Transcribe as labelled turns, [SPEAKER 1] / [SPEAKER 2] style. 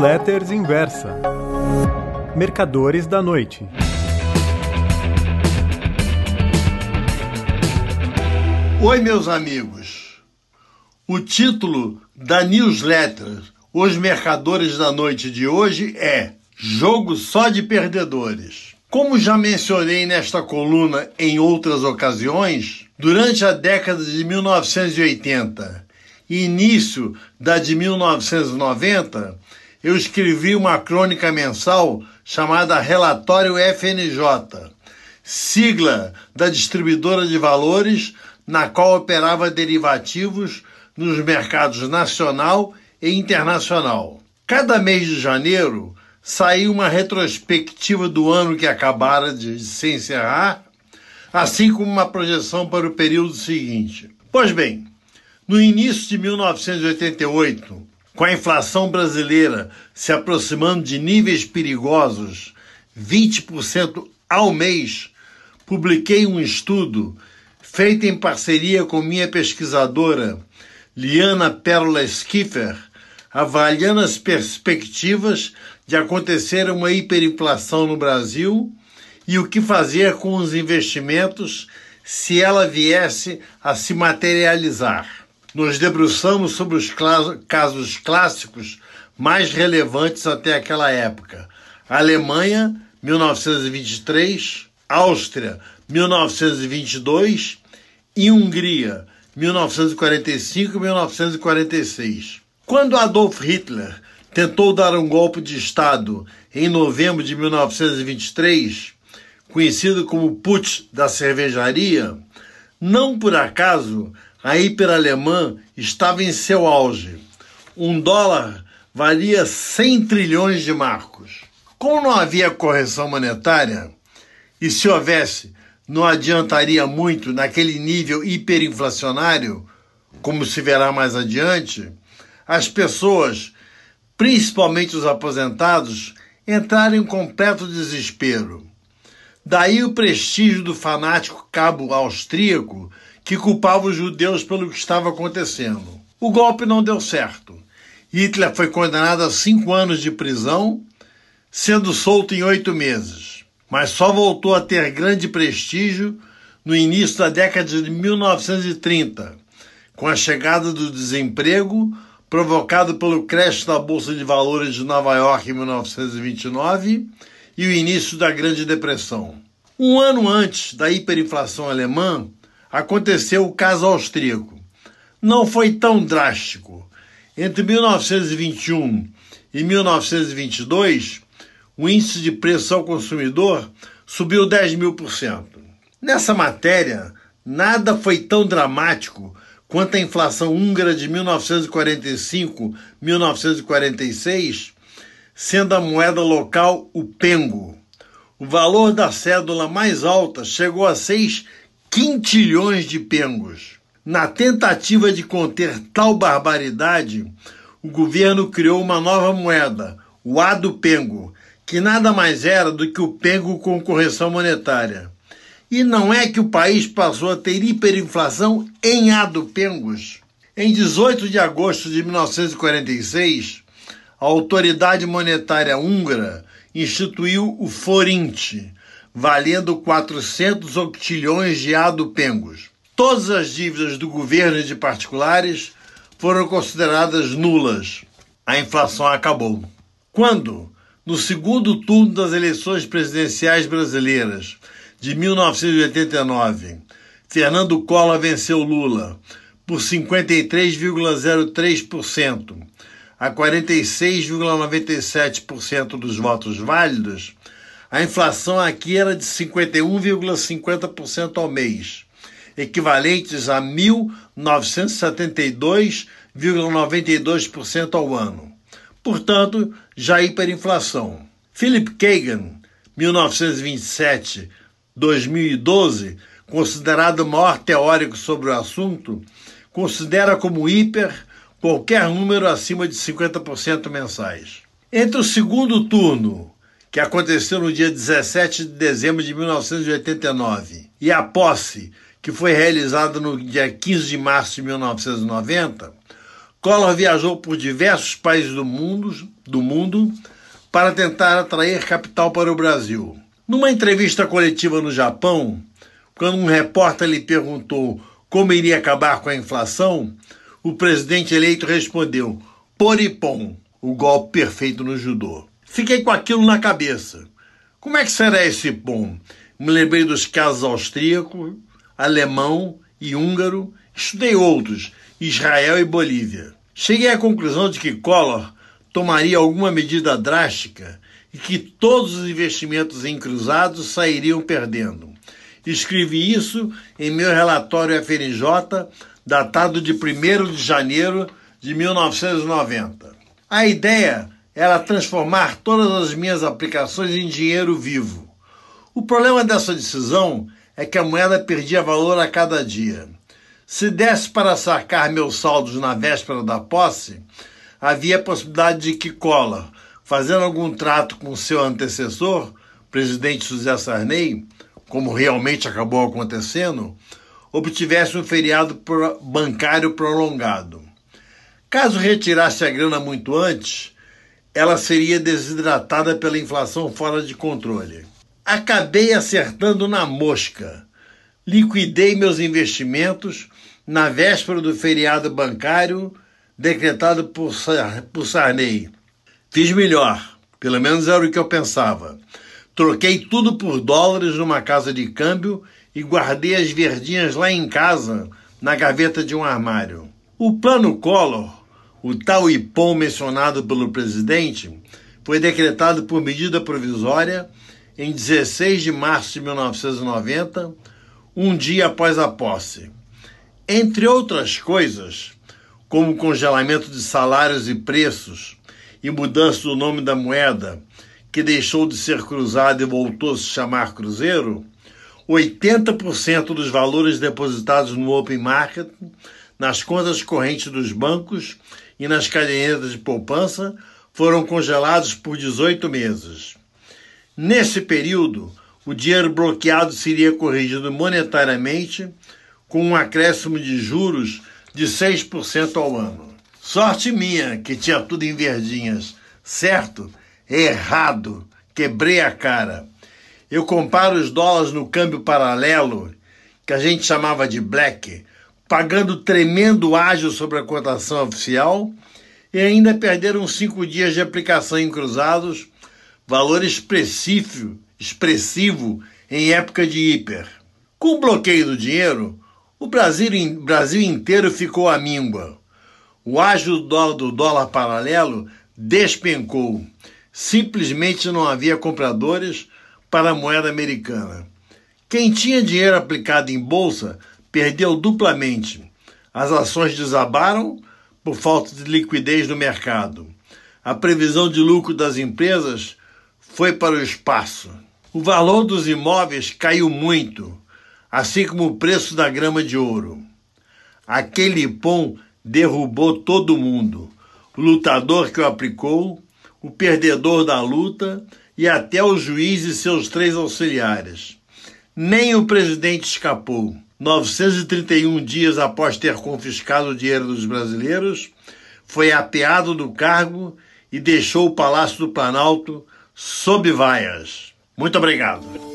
[SPEAKER 1] Newsletters Inversa. Mercadores da Noite.
[SPEAKER 2] Oi, meus amigos. O título da newsletter Os Mercadores da Noite de hoje é Jogo só de perdedores. Como já mencionei nesta coluna em outras ocasiões, durante a década de 1980 e início da de 1990, eu escrevi uma crônica mensal chamada Relatório FNJ, sigla da distribuidora de valores na qual operava derivativos nos mercados nacional e internacional. Cada mês de janeiro saiu uma retrospectiva do ano que acabara de se encerrar, assim como uma projeção para o período seguinte. Pois bem, no início de 1988, com a inflação brasileira se aproximando de níveis perigosos, 20% ao mês, publiquei um estudo feito em parceria com minha pesquisadora Liana Pérola Skiffer, avaliando as perspectivas de acontecer uma hiperinflação no Brasil e o que fazer com os investimentos se ela viesse a se materializar nos debruçamos sobre os casos clássicos mais relevantes até aquela época. Alemanha, 1923, Áustria, 1922 e Hungria, 1945 e 1946. Quando Adolf Hitler tentou dar um golpe de Estado em novembro de 1923, conhecido como Putsch da cervejaria, não por acaso a hiperalemã estava em seu auge. Um dólar valia 100 trilhões de marcos. Como não havia correção monetária, e se houvesse, não adiantaria muito naquele nível hiperinflacionário, como se verá mais adiante, as pessoas, principalmente os aposentados, entraram em completo desespero. Daí o prestígio do fanático cabo austríaco que culpava os judeus pelo que estava acontecendo. O golpe não deu certo. Hitler foi condenado a cinco anos de prisão, sendo solto em oito meses, mas só voltou a ter grande prestígio no início da década de 1930, com a chegada do desemprego provocado pelo crash da Bolsa de Valores de Nova York em 1929 e o início da Grande Depressão. Um ano antes da hiperinflação alemã, aconteceu o caso austríaco. Não foi tão drástico. Entre 1921 e 1922, o índice de preço ao consumidor subiu 10 mil por cento. Nessa matéria, nada foi tão dramático quanto a inflação húngara de 1945-1946, sendo a moeda local o pengo. O valor da cédula mais alta chegou a 6 quintilhões de pengos. Na tentativa de conter tal barbaridade, o governo criou uma nova moeda, o A do Pengo, que nada mais era do que o Pengo com correção monetária. E não é que o país passou a ter hiperinflação em A do Pengos. Em 18 de agosto de 1946, a autoridade monetária húngara instituiu o forinte, valendo 400 octilhões de adupengos. Todas as dívidas do governo e de particulares foram consideradas nulas. A inflação acabou. Quando, no segundo turno das eleições presidenciais brasileiras de 1989, Fernando Collor venceu Lula por 53,03% a 46,97% dos votos válidos, a inflação aqui era de 51,50% ao mês, equivalentes a 1.972,92% ao ano. Portanto, já hiperinflação. Philip Kagan, 1927-2012, considerado o maior teórico sobre o assunto, considera como hiper qualquer número acima de 50% mensais. Entre o segundo turno que aconteceu no dia 17 de dezembro de 1989, e a posse, que foi realizada no dia 15 de março de 1990, Collor viajou por diversos países do mundo, do mundo para tentar atrair capital para o Brasil. Numa entrevista coletiva no Japão, quando um repórter lhe perguntou como iria acabar com a inflação, o presidente eleito respondeu: Poripom, o golpe perfeito no judô. Fiquei com aquilo na cabeça. Como é que será esse pom? Me lembrei dos casos austríaco, alemão e húngaro, estudei outros, Israel e Bolívia. Cheguei à conclusão de que Collor tomaria alguma medida drástica e que todos os investimentos em cruzados sairiam perdendo. Escrevi isso em meu relatório FNJ, datado de 1 de janeiro de 1990. A ideia era transformar todas as minhas aplicações em dinheiro vivo. O problema dessa decisão é que a moeda perdia valor a cada dia. Se desse para sacar meus saldos na véspera da posse, havia a possibilidade de que Collor, fazendo algum trato com seu antecessor, presidente José Sarney, como realmente acabou acontecendo, obtivesse um feriado bancário prolongado. Caso retirasse a grana muito antes, ela seria desidratada pela inflação fora de controle. Acabei acertando na mosca. Liquidei meus investimentos na véspera do feriado bancário decretado por, por Sarney. Fiz melhor, pelo menos era o que eu pensava. Troquei tudo por dólares numa casa de câmbio e guardei as verdinhas lá em casa, na gaveta de um armário. O plano Collor, o tal IPOM mencionado pelo presidente, foi decretado por medida provisória em 16 de março de 1990, um dia após a posse. Entre outras coisas, como congelamento de salários e preços e mudança do nome da moeda, que deixou de ser cruzado e voltou a se chamar Cruzeiro, 80% dos valores depositados no Open Market, nas contas correntes dos bancos e nas cadernetas de poupança foram congelados por 18 meses. Nesse período, o dinheiro bloqueado seria corrigido monetariamente com um acréscimo de juros de 6% ao ano. Sorte minha que tinha tudo em verdinhas, certo? Errado. Quebrei a cara. Eu comparo os dólares no câmbio paralelo, que a gente chamava de black, pagando tremendo ágio sobre a cotação oficial e ainda perderam cinco dias de aplicação em cruzados, valor expressivo, expressivo em época de hiper. Com o bloqueio do dinheiro, o Brasil, Brasil inteiro ficou à míngua. O ágio do do dólar paralelo despencou simplesmente não havia compradores para a moeda americana. Quem tinha dinheiro aplicado em bolsa perdeu duplamente. As ações desabaram por falta de liquidez no mercado. A previsão de lucro das empresas foi para o espaço. O valor dos imóveis caiu muito, assim como o preço da grama de ouro. Aquele pão derrubou todo mundo. O lutador que o aplicou o perdedor da luta e até o juiz e seus três auxiliares. Nem o presidente escapou. 931 dias após ter confiscado o dinheiro dos brasileiros, foi apeado do cargo e deixou o Palácio do Planalto sob vaias. Muito obrigado.